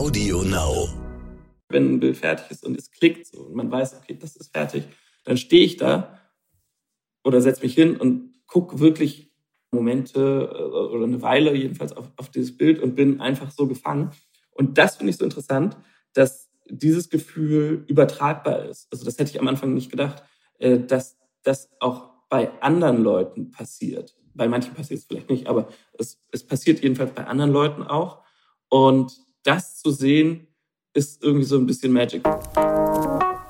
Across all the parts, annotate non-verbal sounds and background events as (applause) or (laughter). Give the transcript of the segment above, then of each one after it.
Audio Now. Wenn ein Bild fertig ist und es klickt so und man weiß, okay, das ist fertig, dann stehe ich da oder setze mich hin und gucke wirklich Momente äh, oder eine Weile jedenfalls auf, auf dieses Bild und bin einfach so gefangen. Und das finde ich so interessant, dass dieses Gefühl übertragbar ist. Also das hätte ich am Anfang nicht gedacht, äh, dass das auch bei anderen Leuten passiert. Bei manchen passiert es vielleicht nicht, aber es, es passiert jedenfalls bei anderen Leuten auch. Und das zu sehen, ist irgendwie so ein bisschen Magic.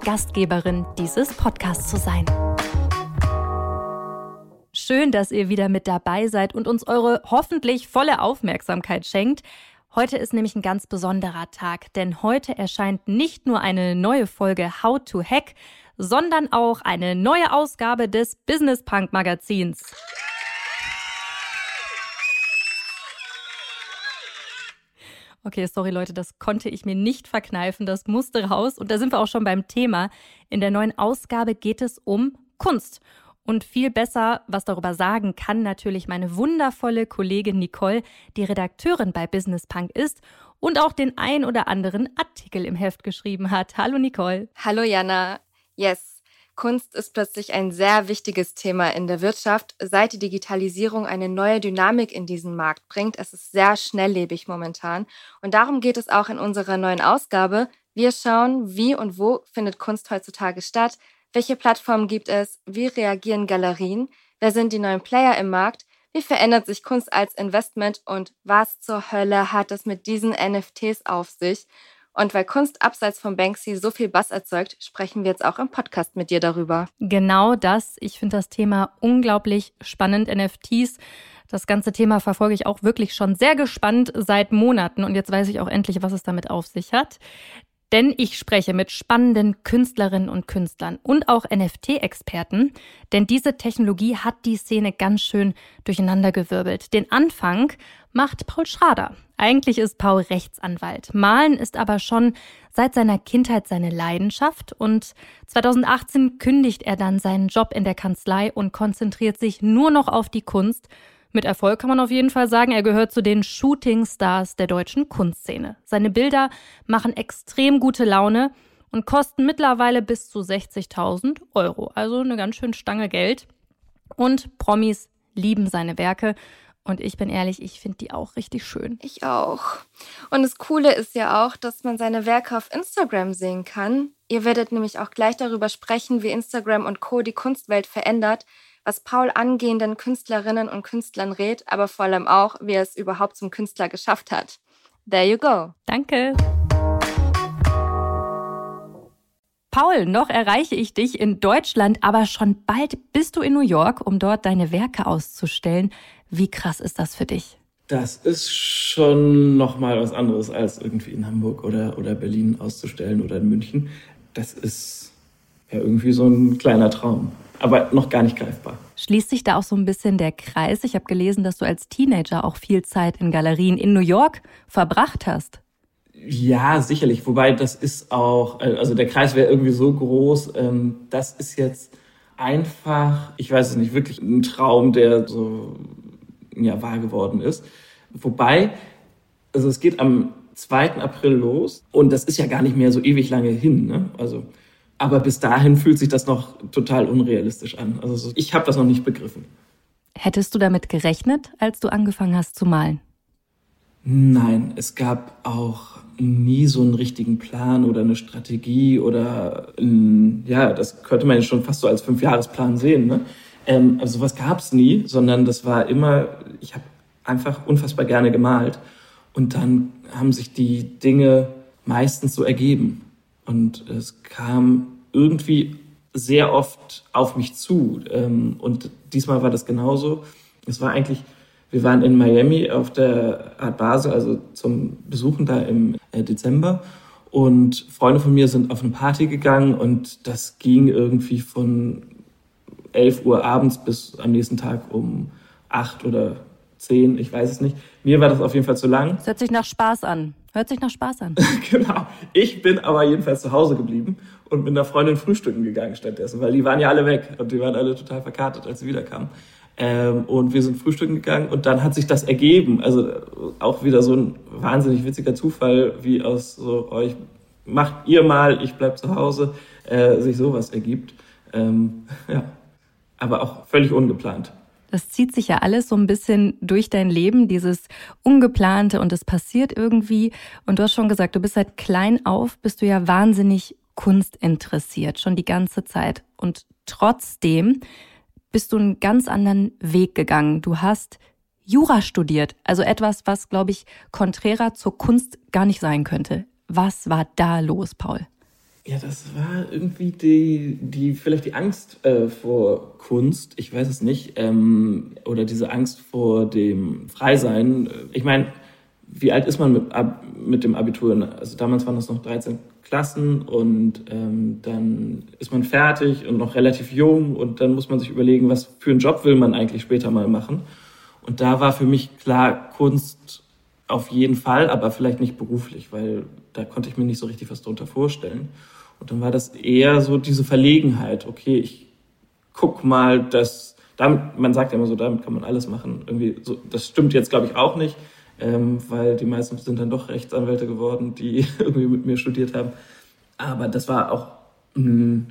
Gastgeberin dieses Podcasts zu sein. Schön, dass ihr wieder mit dabei seid und uns eure hoffentlich volle Aufmerksamkeit schenkt. Heute ist nämlich ein ganz besonderer Tag, denn heute erscheint nicht nur eine neue Folge How to Hack, sondern auch eine neue Ausgabe des Business Punk Magazins. Okay, sorry Leute, das konnte ich mir nicht verkneifen, das musste raus. Und da sind wir auch schon beim Thema. In der neuen Ausgabe geht es um Kunst. Und viel besser was darüber sagen kann natürlich meine wundervolle Kollegin Nicole, die Redakteurin bei Business Punk ist und auch den ein oder anderen Artikel im Heft geschrieben hat. Hallo Nicole. Hallo Jana. Yes, Kunst ist plötzlich ein sehr wichtiges Thema in der Wirtschaft, seit die Digitalisierung eine neue Dynamik in diesen Markt bringt. Es ist sehr schnelllebig momentan. Und darum geht es auch in unserer neuen Ausgabe. Wir schauen, wie und wo findet Kunst heutzutage statt, welche Plattformen gibt es, wie reagieren Galerien, wer sind die neuen Player im Markt, wie verändert sich Kunst als Investment und was zur Hölle hat es mit diesen NFTs auf sich? Und weil Kunst abseits von Banksy so viel Bass erzeugt, sprechen wir jetzt auch im Podcast mit dir darüber. Genau das. Ich finde das Thema unglaublich spannend. NFTs. Das ganze Thema verfolge ich auch wirklich schon sehr gespannt seit Monaten und jetzt weiß ich auch endlich, was es damit auf sich hat. Denn ich spreche mit spannenden Künstlerinnen und Künstlern und auch NFT-Experten, denn diese Technologie hat die Szene ganz schön durcheinandergewirbelt. Den Anfang macht Paul Schrader. Eigentlich ist Paul Rechtsanwalt. Malen ist aber schon seit seiner Kindheit seine Leidenschaft und 2018 kündigt er dann seinen Job in der Kanzlei und konzentriert sich nur noch auf die Kunst mit Erfolg kann man auf jeden Fall sagen, er gehört zu den Shooting Stars der deutschen Kunstszene. Seine Bilder machen extrem gute Laune und kosten mittlerweile bis zu 60.000 Euro. Also eine ganz schön Stange Geld. Und Promis lieben seine Werke. Und ich bin ehrlich, ich finde die auch richtig schön. Ich auch. Und das Coole ist ja auch, dass man seine Werke auf Instagram sehen kann. Ihr werdet nämlich auch gleich darüber sprechen, wie Instagram und Co. die Kunstwelt verändert was Paul angehenden Künstlerinnen und Künstlern rät, aber vor allem auch, wie er es überhaupt zum Künstler geschafft hat. There you go. Danke. Paul, noch erreiche ich dich in Deutschland, aber schon bald bist du in New York, um dort deine Werke auszustellen. Wie krass ist das für dich? Das ist schon nochmal was anderes als irgendwie in Hamburg oder, oder Berlin auszustellen oder in München. Das ist ja irgendwie so ein kleiner Traum aber noch gar nicht greifbar. Schließt sich da auch so ein bisschen der Kreis? Ich habe gelesen, dass du als Teenager auch viel Zeit in Galerien in New York verbracht hast. Ja, sicherlich. Wobei das ist auch, also der Kreis wäre irgendwie so groß. Ähm, das ist jetzt einfach, ich weiß es nicht, wirklich ein Traum, der so ja, wahr geworden ist. Wobei, also es geht am 2. April los und das ist ja gar nicht mehr so ewig lange hin. Ne? Also aber bis dahin fühlt sich das noch total unrealistisch an. Also ich habe das noch nicht begriffen. Hättest du damit gerechnet, als du angefangen hast zu malen? Nein, es gab auch nie so einen richtigen Plan oder eine Strategie oder ein, ja, das könnte man schon fast so als Fünfjahresplan sehen. Ne? Ähm, also sowas gab es nie, sondern das war immer, ich habe einfach unfassbar gerne gemalt und dann haben sich die Dinge meistens so ergeben. Und es kam irgendwie sehr oft auf mich zu. Ähm, und diesmal war das genauso. Es war eigentlich Wir waren in Miami auf der Art Basel, also zum Besuchen da im äh, Dezember. Und Freunde von mir sind auf eine Party gegangen und das ging irgendwie von 11 Uhr abends bis am nächsten Tag um 8 oder 10, ich weiß es nicht. Mir war das auf jeden Fall zu lang. Das hört sich nach Spaß an. Hört sich nach Spaß an. (laughs) genau. Ich bin aber jedenfalls zu Hause geblieben und mit einer Freundin frühstücken gegangen stattdessen, weil die waren ja alle weg und die waren alle total verkartet, als sie wiederkamen. Ähm, und wir sind frühstücken gegangen und dann hat sich das ergeben. Also auch wieder so ein wahnsinnig witziger Zufall, wie aus so euch macht ihr mal, ich bleib zu Hause, äh, sich sowas ergibt. Ähm, (laughs) ja, aber auch völlig ungeplant. Das zieht sich ja alles so ein bisschen durch dein Leben, dieses Ungeplante und es passiert irgendwie. Und du hast schon gesagt, du bist seit klein auf, bist du ja wahnsinnig kunstinteressiert, schon die ganze Zeit. Und trotzdem bist du einen ganz anderen Weg gegangen. Du hast Jura studiert, also etwas, was, glaube ich, konträrer zur Kunst gar nicht sein könnte. Was war da los, Paul? Ja, das war irgendwie die, die vielleicht die Angst äh, vor Kunst, ich weiß es nicht, ähm, oder diese Angst vor dem Freisein. Ich meine, wie alt ist man mit, ab, mit dem Abitur? Also damals waren das noch 13 Klassen und ähm, dann ist man fertig und noch relativ jung und dann muss man sich überlegen, was für einen Job will man eigentlich später mal machen. Und da war für mich klar, Kunst auf jeden Fall, aber vielleicht nicht beruflich, weil da konnte ich mir nicht so richtig was drunter vorstellen. Und dann war das eher so diese Verlegenheit, okay, ich guck mal, dass damit, man sagt ja immer so, damit kann man alles machen. Irgendwie so, das stimmt jetzt, glaube ich, auch nicht, ähm, weil die meisten sind dann doch Rechtsanwälte geworden, die (laughs) irgendwie mit mir studiert haben. Aber das war auch, mh,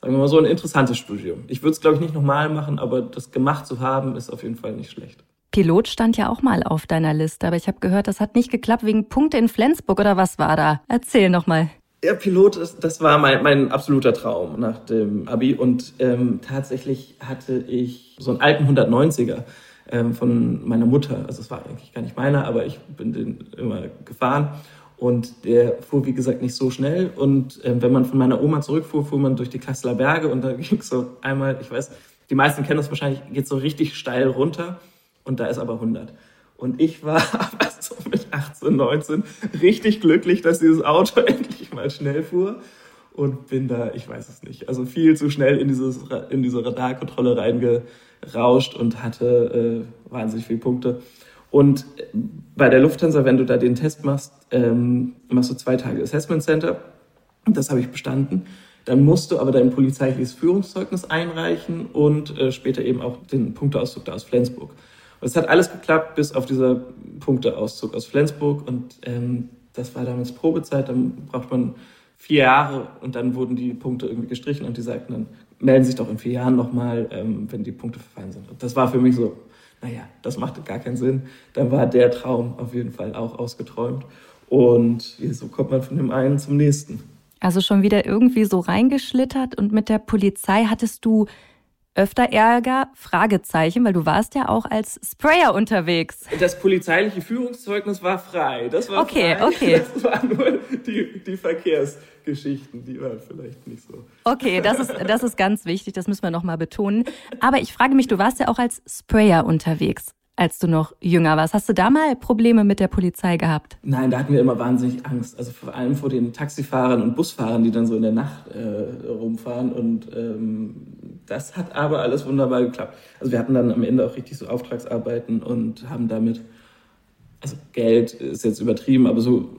sagen wir mal so, ein interessantes Studium. Ich würde es, glaube ich, nicht nochmal machen, aber das gemacht zu haben, ist auf jeden Fall nicht schlecht. Pilot stand ja auch mal auf deiner Liste, aber ich habe gehört, das hat nicht geklappt wegen Punkte in Flensburg oder was war da? Erzähl noch mal. Ja, Pilot, das war mein, mein absoluter Traum nach dem Abi. Und ähm, tatsächlich hatte ich so einen alten 190er ähm, von meiner Mutter. Also es war eigentlich gar nicht meiner, aber ich bin den immer gefahren. Und der fuhr, wie gesagt, nicht so schnell. Und ähm, wenn man von meiner Oma zurückfuhr, fuhr man durch die Kasseler Berge und da (laughs) ging so einmal, ich weiß, die meisten kennen das wahrscheinlich, geht so richtig steil runter und da ist aber 100. Und ich war (laughs) so mit 18, 19 richtig glücklich, dass dieses Auto (laughs) endlich mal schnell fuhr. Und bin da, ich weiß es nicht, also viel zu schnell in, dieses, in diese Radarkontrolle reingerauscht und hatte äh, wahnsinnig viele Punkte. Und bei der Lufthansa, wenn du da den Test machst, ähm, machst du zwei Tage Assessment Center. Das habe ich bestanden. Dann musst du aber dein polizeiliches Führungszeugnis einreichen und äh, später eben auch den Punkteauszug da aus Flensburg. Es hat alles geklappt, bis auf dieser Punkteauszug aus Flensburg. Und ähm, das war damals Probezeit. Dann braucht man vier Jahre und dann wurden die Punkte irgendwie gestrichen und die sagten dann, melden sich doch in vier Jahren nochmal, ähm, wenn die Punkte verfallen sind. Und das war für mich so, naja, das machte gar keinen Sinn. Dann war der Traum auf jeden Fall auch ausgeträumt. Und so kommt man von dem einen zum nächsten. Also schon wieder irgendwie so reingeschlittert und mit der Polizei hattest du öfter Ärger? Fragezeichen, weil du warst ja auch als Sprayer unterwegs. Das polizeiliche Führungszeugnis war frei. Das war okay, frei. okay. Das waren nur die, die Verkehrsgeschichten, die waren vielleicht nicht so. Okay, das ist, das ist ganz wichtig, das müssen wir nochmal betonen. Aber ich frage mich, du warst ja auch als Sprayer unterwegs als du noch jünger warst. Hast du da mal Probleme mit der Polizei gehabt? Nein, da hatten wir immer wahnsinnig Angst. Also vor allem vor den Taxifahrern und Busfahrern, die dann so in der Nacht äh, rumfahren. Und ähm, das hat aber alles wunderbar geklappt. Also wir hatten dann am Ende auch richtig so Auftragsarbeiten und haben damit, also Geld ist jetzt übertrieben, aber so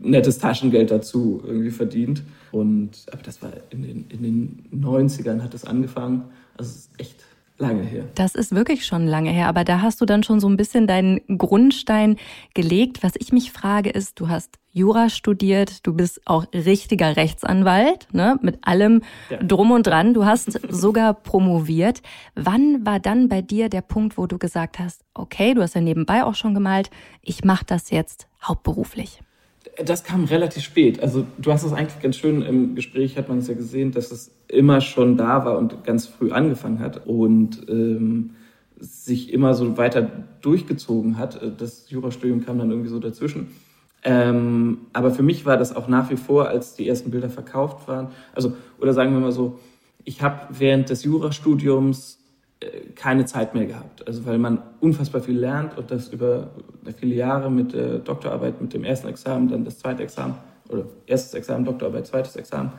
nettes Taschengeld dazu irgendwie verdient. Und aber das war in den, in den 90ern hat das angefangen. Also es ist echt lange her. Das ist wirklich schon lange her, aber da hast du dann schon so ein bisschen deinen Grundstein gelegt. Was ich mich frage ist, du hast Jura studiert, du bist auch richtiger Rechtsanwalt, ne, mit allem ja. drum und dran. Du hast sogar promoviert. Wann war dann bei dir der Punkt, wo du gesagt hast, okay, du hast ja nebenbei auch schon gemalt, ich mache das jetzt hauptberuflich? Das kam relativ spät. Also du hast es eigentlich ganz schön im Gespräch, hat man es ja gesehen, dass es immer schon da war und ganz früh angefangen hat und ähm, sich immer so weiter durchgezogen hat. Das Jurastudium kam dann irgendwie so dazwischen. Ähm, aber für mich war das auch nach wie vor, als die ersten Bilder verkauft waren. Also, oder sagen wir mal so, ich habe während des Jurastudiums keine Zeit mehr gehabt. Also weil man unfassbar viel lernt und das über viele Jahre mit der Doktorarbeit, mit dem ersten Examen, dann das zweite Examen oder erstes Examen, Doktorarbeit, zweites Examen.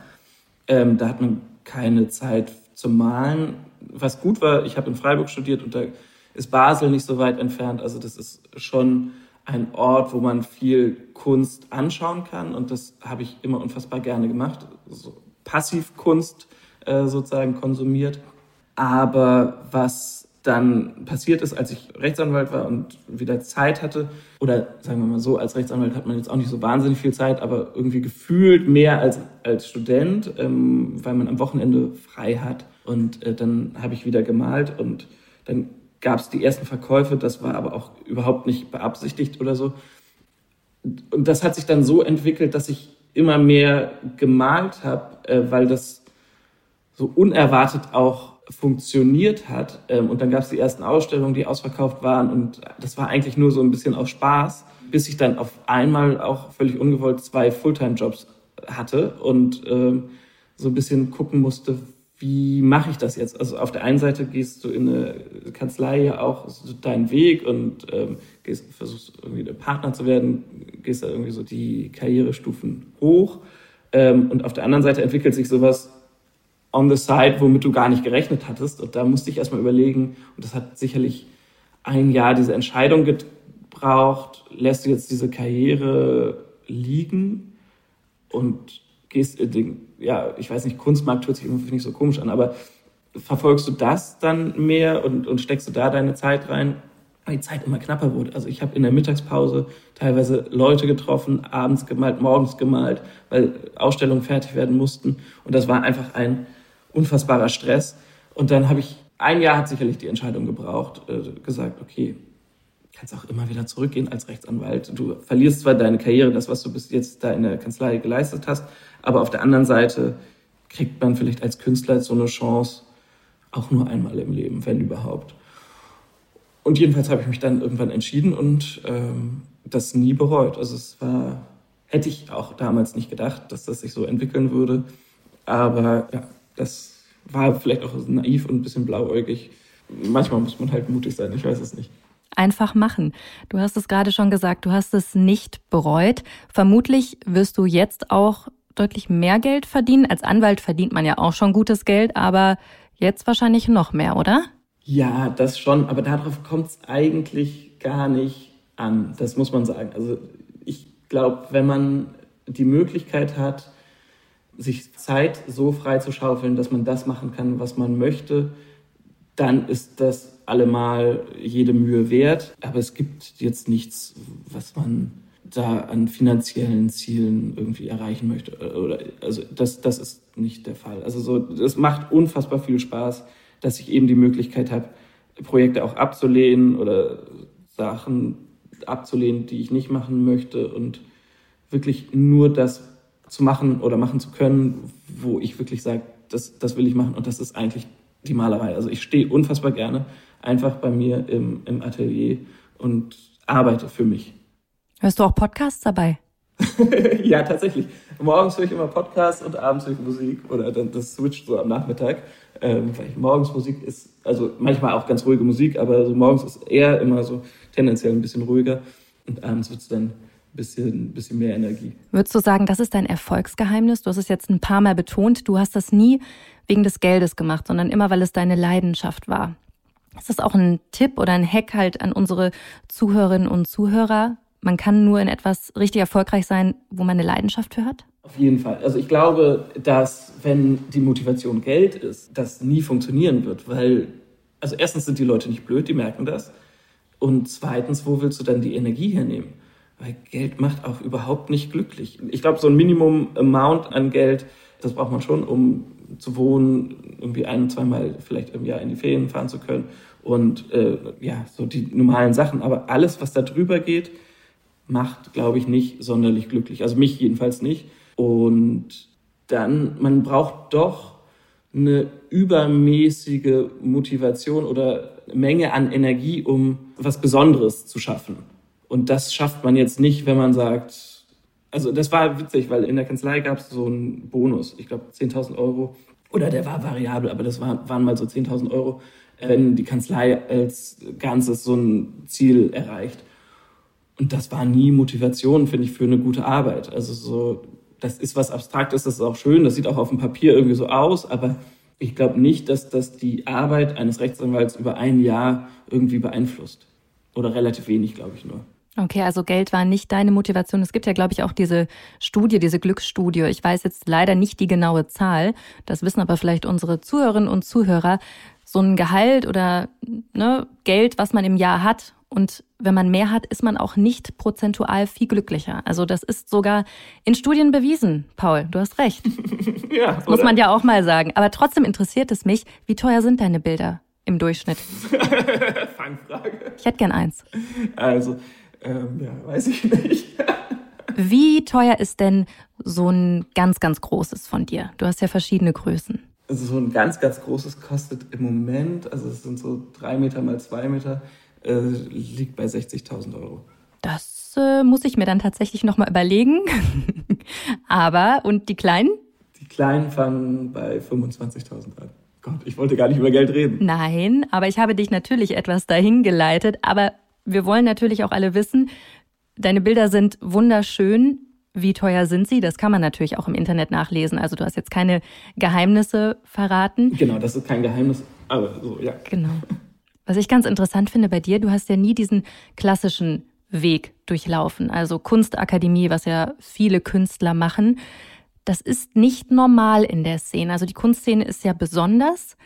Ähm, da hat man keine Zeit zum Malen. Was gut war, ich habe in Freiburg studiert und da ist Basel nicht so weit entfernt. Also das ist schon ein Ort, wo man viel Kunst anschauen kann und das habe ich immer unfassbar gerne gemacht. So Passivkunst äh, sozusagen konsumiert. Aber was dann passiert ist, als ich Rechtsanwalt war und wieder Zeit hatte, oder sagen wir mal so, als Rechtsanwalt hat man jetzt auch nicht so wahnsinnig viel Zeit, aber irgendwie gefühlt mehr als als Student, ähm, weil man am Wochenende frei hat. Und äh, dann habe ich wieder gemalt und dann gab es die ersten Verkäufe, das war aber auch überhaupt nicht beabsichtigt oder so. Und das hat sich dann so entwickelt, dass ich immer mehr gemalt habe, äh, weil das so unerwartet auch funktioniert hat. Ähm, und dann gab es die ersten Ausstellungen, die ausverkauft waren. Und das war eigentlich nur so ein bisschen aus Spaß, bis ich dann auf einmal auch völlig ungewollt zwei Fulltime-Jobs hatte und ähm, so ein bisschen gucken musste, wie mache ich das jetzt? Also auf der einen Seite gehst du in eine Kanzlei ja auch so deinen Weg und ähm, gehst, versuchst irgendwie ein Partner zu werden, gehst da irgendwie so die Karrierestufen hoch. Ähm, und auf der anderen Seite entwickelt sich sowas on the side, womit du gar nicht gerechnet hattest. Und da musste ich erstmal überlegen, und das hat sicherlich ein Jahr diese Entscheidung gebraucht, lässt du jetzt diese Karriere liegen und gehst in den, ja, ich weiß nicht, Kunstmarkt hört sich immer nicht so komisch an, aber verfolgst du das dann mehr und, und steckst du da deine Zeit rein? Weil die Zeit immer knapper wurde. Also ich habe in der Mittagspause teilweise Leute getroffen, abends gemalt, morgens gemalt, weil Ausstellungen fertig werden mussten. Und das war einfach ein, unfassbarer Stress. Und dann habe ich, ein Jahr hat sicherlich die Entscheidung gebraucht, äh, gesagt, okay, kannst auch immer wieder zurückgehen als Rechtsanwalt. Du verlierst zwar deine Karriere, das, was du bis jetzt da in der Kanzlei geleistet hast, aber auf der anderen Seite kriegt man vielleicht als Künstler so eine Chance auch nur einmal im Leben, wenn überhaupt. Und jedenfalls habe ich mich dann irgendwann entschieden und ähm, das nie bereut. Also es war, hätte ich auch damals nicht gedacht, dass das sich so entwickeln würde. Aber ja, das war vielleicht auch naiv und ein bisschen blauäugig. Manchmal muss man halt mutig sein, ich weiß es nicht. Einfach machen. Du hast es gerade schon gesagt, du hast es nicht bereut. Vermutlich wirst du jetzt auch deutlich mehr Geld verdienen. Als Anwalt verdient man ja auch schon gutes Geld, aber jetzt wahrscheinlich noch mehr, oder? Ja, das schon, aber darauf kommt es eigentlich gar nicht an. Das muss man sagen. Also ich glaube, wenn man die Möglichkeit hat, sich Zeit so frei zu schaufeln, dass man das machen kann, was man möchte, dann ist das allemal jede Mühe wert. Aber es gibt jetzt nichts, was man da an finanziellen Zielen irgendwie erreichen möchte. Oder, also das, das ist nicht der Fall. Also so, es macht unfassbar viel Spaß, dass ich eben die Möglichkeit habe, Projekte auch abzulehnen oder Sachen abzulehnen, die ich nicht machen möchte und wirklich nur das zu machen oder machen zu können, wo ich wirklich sage, das, das will ich machen und das ist eigentlich die Malerei. Also ich stehe unfassbar gerne einfach bei mir im, im Atelier und arbeite für mich. Hörst du auch Podcasts dabei? (laughs) ja, tatsächlich. Morgens höre ich immer Podcasts und abends höre ich Musik oder dann das switcht so am Nachmittag. Ähm, weil morgens Musik ist, also manchmal auch ganz ruhige Musik, aber so morgens ist eher immer so tendenziell ein bisschen ruhiger und abends wird es dann bisschen, bisschen mehr Energie. Würdest du sagen, das ist dein Erfolgsgeheimnis? Du hast es jetzt ein paar Mal betont. Du hast das nie wegen des Geldes gemacht, sondern immer, weil es deine Leidenschaft war. Ist das auch ein Tipp oder ein Hack halt an unsere Zuhörerinnen und Zuhörer? Man kann nur in etwas richtig erfolgreich sein, wo man eine Leidenschaft für hat? Auf jeden Fall. Also ich glaube, dass wenn die Motivation Geld ist, das nie funktionieren wird, weil, also erstens sind die Leute nicht blöd, die merken das. Und zweitens, wo willst du dann die Energie hernehmen? Weil Geld macht auch überhaupt nicht glücklich. Ich glaube, so ein Minimum-Amount an Geld, das braucht man schon, um zu wohnen, irgendwie ein, zweimal vielleicht im Jahr in die Ferien fahren zu können und äh, ja, so die normalen Sachen. Aber alles, was da drüber geht, macht, glaube ich, nicht sonderlich glücklich. Also mich jedenfalls nicht. Und dann, man braucht doch eine übermäßige Motivation oder Menge an Energie, um was Besonderes zu schaffen. Und das schafft man jetzt nicht, wenn man sagt, also das war witzig, weil in der Kanzlei gab es so einen Bonus, ich glaube 10.000 Euro, oder der war variabel, aber das war, waren mal so 10.000 Euro, wenn die Kanzlei als Ganzes so ein Ziel erreicht. Und das war nie Motivation, finde ich, für eine gute Arbeit. Also so, das ist was Abstraktes, das ist auch schön, das sieht auch auf dem Papier irgendwie so aus, aber ich glaube nicht, dass das die Arbeit eines Rechtsanwalts über ein Jahr irgendwie beeinflusst. Oder relativ wenig, glaube ich nur. Okay, also Geld war nicht deine Motivation. Es gibt ja, glaube ich, auch diese Studie, diese Glücksstudie. Ich weiß jetzt leider nicht die genaue Zahl. Das wissen aber vielleicht unsere Zuhörerinnen und Zuhörer. So ein Gehalt oder ne, Geld, was man im Jahr hat und wenn man mehr hat, ist man auch nicht prozentual viel glücklicher. Also das ist sogar in Studien bewiesen, Paul. Du hast recht. (laughs) ja, das muss man ja auch mal sagen. Aber trotzdem interessiert es mich, wie teuer sind deine Bilder im Durchschnitt? (laughs) Fangfrage. Ich hätte gern eins. Also, ähm, ja, weiß ich nicht. (laughs) wie teuer ist denn so ein ganz, ganz großes von dir? Du hast ja verschiedene Größen. Also so ein ganz, ganz großes kostet im Moment, also es sind so drei Meter mal zwei Meter, äh, liegt bei 60.000 Euro. Das äh, muss ich mir dann tatsächlich nochmal überlegen. (laughs) Aber, und die Kleinen? Die Kleinen fangen bei 25.000 an. Gott, ich wollte gar nicht über Geld reden. Nein, aber ich habe dich natürlich etwas dahin geleitet. Aber wir wollen natürlich auch alle wissen, deine Bilder sind wunderschön. Wie teuer sind sie? Das kann man natürlich auch im Internet nachlesen. Also du hast jetzt keine Geheimnisse verraten. Genau, das ist kein Geheimnis, aber so, ja. Genau. Was ich ganz interessant finde bei dir, du hast ja nie diesen klassischen Weg durchlaufen, also Kunstakademie, was ja viele Künstler machen. Das ist nicht normal in der Szene. Also die Kunstszene ist ja besonders.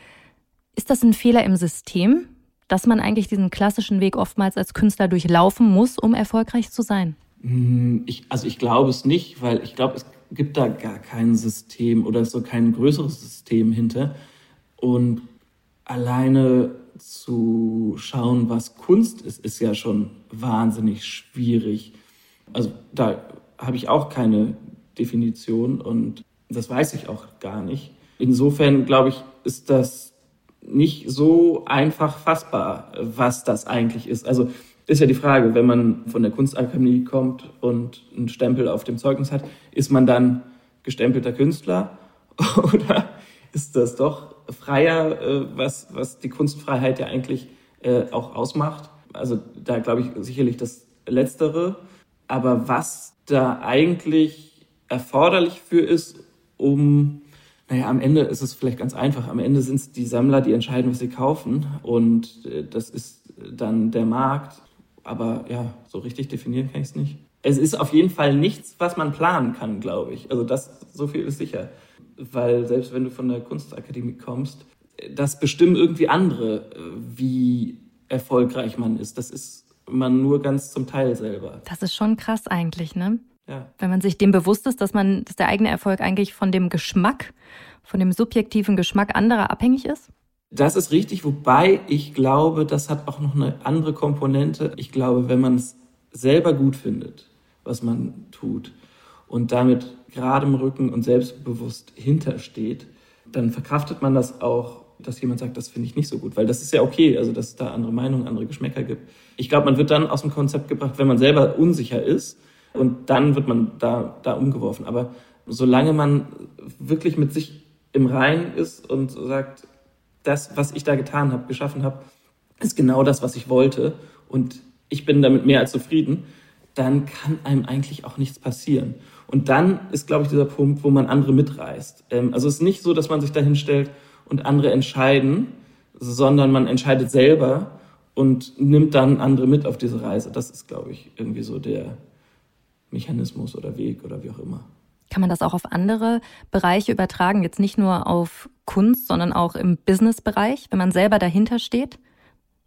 Ist das ein Fehler im System, dass man eigentlich diesen klassischen Weg oftmals als Künstler durchlaufen muss, um erfolgreich zu sein? Hm, ich, also ich glaube es nicht, weil ich glaube, es gibt da gar kein System oder so kein größeres System hinter. Und alleine zu schauen, was Kunst ist, ist ja schon wahnsinnig schwierig. Also da habe ich auch keine Definition und das weiß ich auch gar nicht. Insofern glaube ich, ist das nicht so einfach fassbar, was das eigentlich ist. Also ist ja die Frage, wenn man von der Kunstakademie kommt und einen Stempel auf dem Zeugnis hat, ist man dann gestempelter Künstler (laughs) oder ist das doch freier, äh, was, was die Kunstfreiheit ja eigentlich äh, auch ausmacht. Also da glaube ich sicherlich das Letztere. Aber was da eigentlich erforderlich für ist, um, naja, am Ende ist es vielleicht ganz einfach. Am Ende sind es die Sammler, die entscheiden, was sie kaufen. Und äh, das ist dann der Markt. Aber ja, so richtig definieren kann ich es nicht. Es ist auf jeden Fall nichts, was man planen kann, glaube ich. Also das, so viel ist sicher weil selbst wenn du von der Kunstakademie kommst, das bestimmen irgendwie andere, äh, wie erfolgreich man ist. Das ist man nur ganz zum Teil selber. Das ist schon krass eigentlich, ne? Ja. Wenn man sich dem bewusst ist, dass man, dass der eigene Erfolg eigentlich von dem Geschmack, von dem subjektiven Geschmack anderer abhängig ist? Das ist richtig, wobei ich glaube, das hat auch noch eine andere Komponente. Ich glaube, wenn man es selber gut findet, was man tut, und damit geradem Rücken und selbstbewusst hintersteht, dann verkraftet man das auch, dass jemand sagt, das finde ich nicht so gut, weil das ist ja okay, also dass es da andere Meinungen, andere Geschmäcker gibt. Ich glaube, man wird dann aus dem Konzept gebracht, wenn man selber unsicher ist und dann wird man da, da umgeworfen. Aber solange man wirklich mit sich im Reinen ist und sagt, das, was ich da getan habe, geschaffen habe, ist genau das, was ich wollte und ich bin damit mehr als zufrieden, dann kann einem eigentlich auch nichts passieren. Und dann ist, glaube ich, dieser Punkt, wo man andere mitreißt. Ähm, also es ist nicht so, dass man sich da hinstellt und andere entscheiden, sondern man entscheidet selber und nimmt dann andere mit auf diese Reise. Das ist, glaube ich, irgendwie so der Mechanismus oder Weg oder wie auch immer. Kann man das auch auf andere Bereiche übertragen? Jetzt nicht nur auf Kunst, sondern auch im Businessbereich, wenn man selber dahinter steht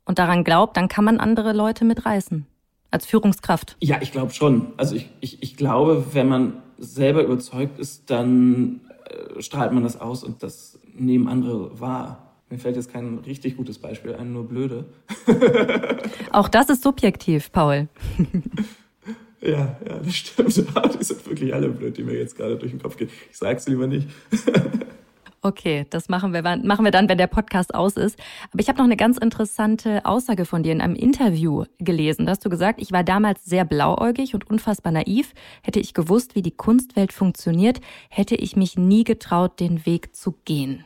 und daran glaubt, dann kann man andere Leute mitreißen als Führungskraft? Ja, ich glaube schon. Also ich, ich, ich glaube, wenn man selber überzeugt ist, dann äh, strahlt man das aus und das nehmen andere wahr. Mir fällt jetzt kein richtig gutes Beispiel ein, nur blöde. (laughs) Auch das ist subjektiv, Paul. (laughs) ja, ja, das stimmt. (laughs) Die sind wirklich alle blöd, die mir jetzt gerade durch den Kopf gehen. Ich sag's lieber nicht. (laughs) Okay, das machen wir, machen wir dann, wenn der Podcast aus ist. Aber ich habe noch eine ganz interessante Aussage von dir in einem Interview gelesen. Da hast du gesagt, ich war damals sehr blauäugig und unfassbar naiv. Hätte ich gewusst, wie die Kunstwelt funktioniert, hätte ich mich nie getraut, den Weg zu gehen.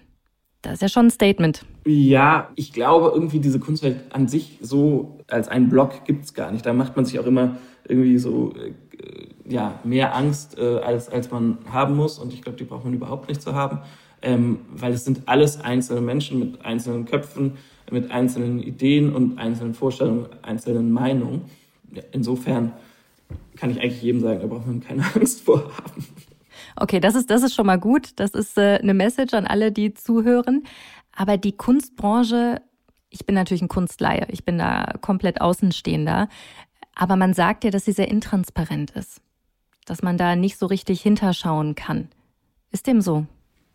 Das ist ja schon ein Statement. Ja, ich glaube irgendwie diese Kunstwelt an sich so als einen Block gibt's gar nicht. Da macht man sich auch immer irgendwie so äh, ja, mehr Angst, äh, als, als man haben muss. Und ich glaube, die braucht man überhaupt nicht zu haben, ähm, weil es sind alles einzelne Menschen mit einzelnen Köpfen, mit einzelnen Ideen und einzelnen Vorstellungen, einzelnen Meinungen. Insofern kann ich eigentlich jedem sagen, da braucht man keine (laughs) Angst vor haben. Okay, das ist, das ist schon mal gut. Das ist äh, eine Message an alle, die zuhören. Aber die Kunstbranche, ich bin natürlich ein Kunstleihe, ich bin da komplett Außenstehender. Aber man sagt ja, dass sie sehr intransparent ist. Dass man da nicht so richtig hinterschauen kann. Ist dem so?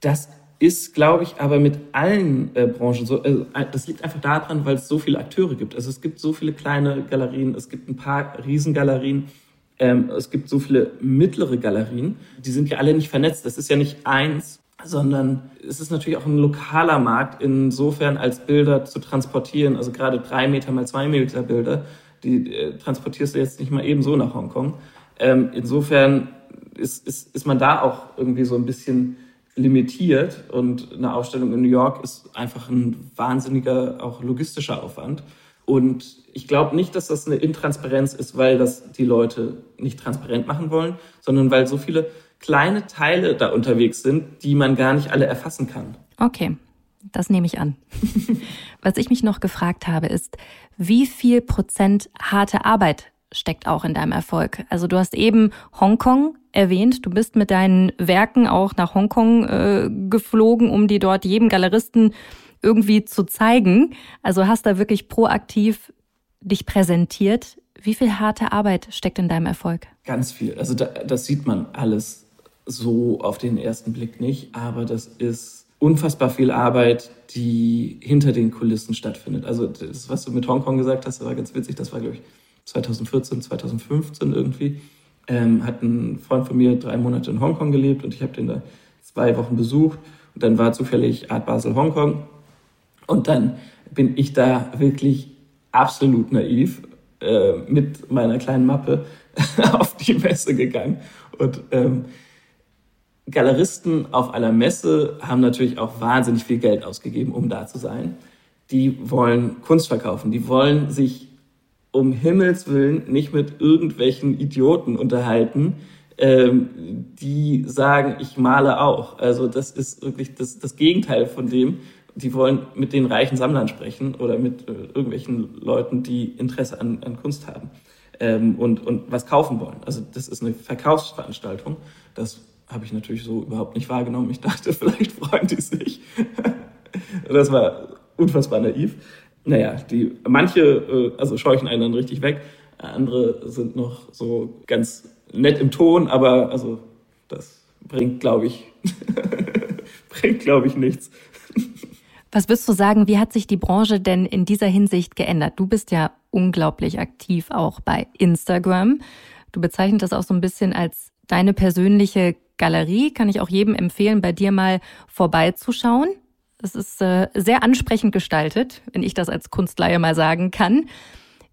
Das ist, glaube ich, aber mit allen äh, Branchen so. Äh, das liegt einfach daran, weil es so viele Akteure gibt. Also es gibt so viele kleine Galerien, es gibt ein paar Riesengalerien. Ähm, es gibt so viele mittlere Galerien, die sind ja alle nicht vernetzt. Das ist ja nicht eins, sondern es ist natürlich auch ein lokaler Markt, insofern als Bilder zu transportieren, also gerade drei Meter mal zwei Meter Bilder, die äh, transportierst du jetzt nicht mal eben so nach Hongkong. Ähm, insofern ist, ist, ist man da auch irgendwie so ein bisschen limitiert und eine Ausstellung in New York ist einfach ein wahnsinniger auch logistischer Aufwand. Und ich glaube nicht, dass das eine Intransparenz ist, weil das die Leute nicht transparent machen wollen, sondern weil so viele kleine Teile da unterwegs sind, die man gar nicht alle erfassen kann. Okay, das nehme ich an. (laughs) Was ich mich noch gefragt habe, ist, wie viel Prozent harte Arbeit steckt auch in deinem Erfolg? Also du hast eben Hongkong erwähnt, du bist mit deinen Werken auch nach Hongkong äh, geflogen, um die dort jedem Galeristen irgendwie zu zeigen. Also hast da wirklich proaktiv dich präsentiert. Wie viel harte Arbeit steckt in deinem Erfolg? Ganz viel. Also da, das sieht man alles so auf den ersten Blick nicht, aber das ist unfassbar viel Arbeit, die hinter den Kulissen stattfindet. Also das, was du mit Hongkong gesagt hast, war ganz witzig. Das war, glaube ich, 2014, 2015 irgendwie. Ähm, hat ein Freund von mir drei Monate in Hongkong gelebt und ich habe den da zwei Wochen besucht. Und dann war zufällig Art Basel Hongkong und dann bin ich da wirklich absolut naiv äh, mit meiner kleinen Mappe (laughs) auf die Messe gegangen. Und ähm, Galeristen auf einer Messe haben natürlich auch wahnsinnig viel Geld ausgegeben, um da zu sein. Die wollen Kunst verkaufen, die wollen sich um Himmels Willen nicht mit irgendwelchen Idioten unterhalten, ähm, die sagen, ich male auch. Also das ist wirklich das, das Gegenteil von dem, die wollen mit den reichen Sammlern sprechen oder mit äh, irgendwelchen Leuten, die Interesse an, an Kunst haben ähm, und, und was kaufen wollen. Also das ist eine Verkaufsveranstaltung. Das habe ich natürlich so überhaupt nicht wahrgenommen. Ich dachte, (laughs) vielleicht freuen die sich. das war unfassbar naiv. Naja, die, manche äh, also scheuchen einen dann richtig weg, andere sind noch so ganz nett im Ton, aber also das bringt, glaube ich, (laughs) bringt, glaube ich, nichts. Was würdest du sagen, wie hat sich die Branche denn in dieser Hinsicht geändert? Du bist ja unglaublich aktiv auch bei Instagram. Du bezeichnest das auch so ein bisschen als deine persönliche Galerie. Kann ich auch jedem empfehlen, bei dir mal vorbeizuschauen. Es ist äh, sehr ansprechend gestaltet, wenn ich das als Kunstleihe mal sagen kann.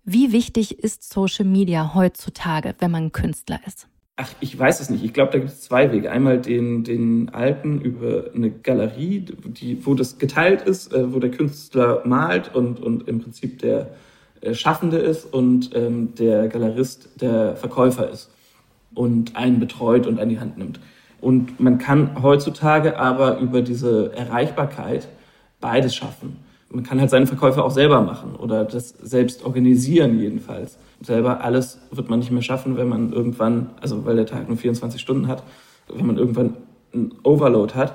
Wie wichtig ist Social Media heutzutage, wenn man Künstler ist? Ach, ich weiß es nicht. Ich glaube, da gibt es zwei Wege. Einmal den, den alten über eine Galerie, die, wo das geteilt ist, äh, wo der Künstler malt und, und im Prinzip der äh, Schaffende ist und ähm, der Galerist der Verkäufer ist und einen betreut und an die Hand nimmt. Und man kann heutzutage aber über diese Erreichbarkeit beides schaffen. Man kann halt seine Verkäufe auch selber machen oder das selbst organisieren jedenfalls selber alles wird man nicht mehr schaffen, wenn man irgendwann, also weil der Tag nur 24 Stunden hat, wenn man irgendwann einen Overload hat.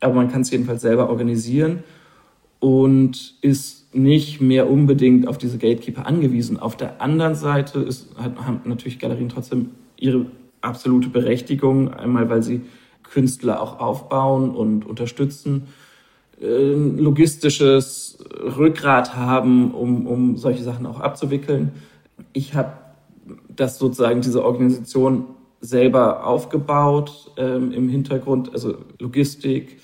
Aber man kann es jedenfalls selber organisieren und ist nicht mehr unbedingt auf diese Gatekeeper angewiesen. Auf der anderen Seite ist, haben natürlich Galerien trotzdem ihre absolute Berechtigung, einmal weil sie Künstler auch aufbauen und unterstützen, äh, logistisches Rückgrat haben, um, um solche Sachen auch abzuwickeln ich habe das sozusagen, diese Organisation selber aufgebaut ähm, im Hintergrund, also Logistik,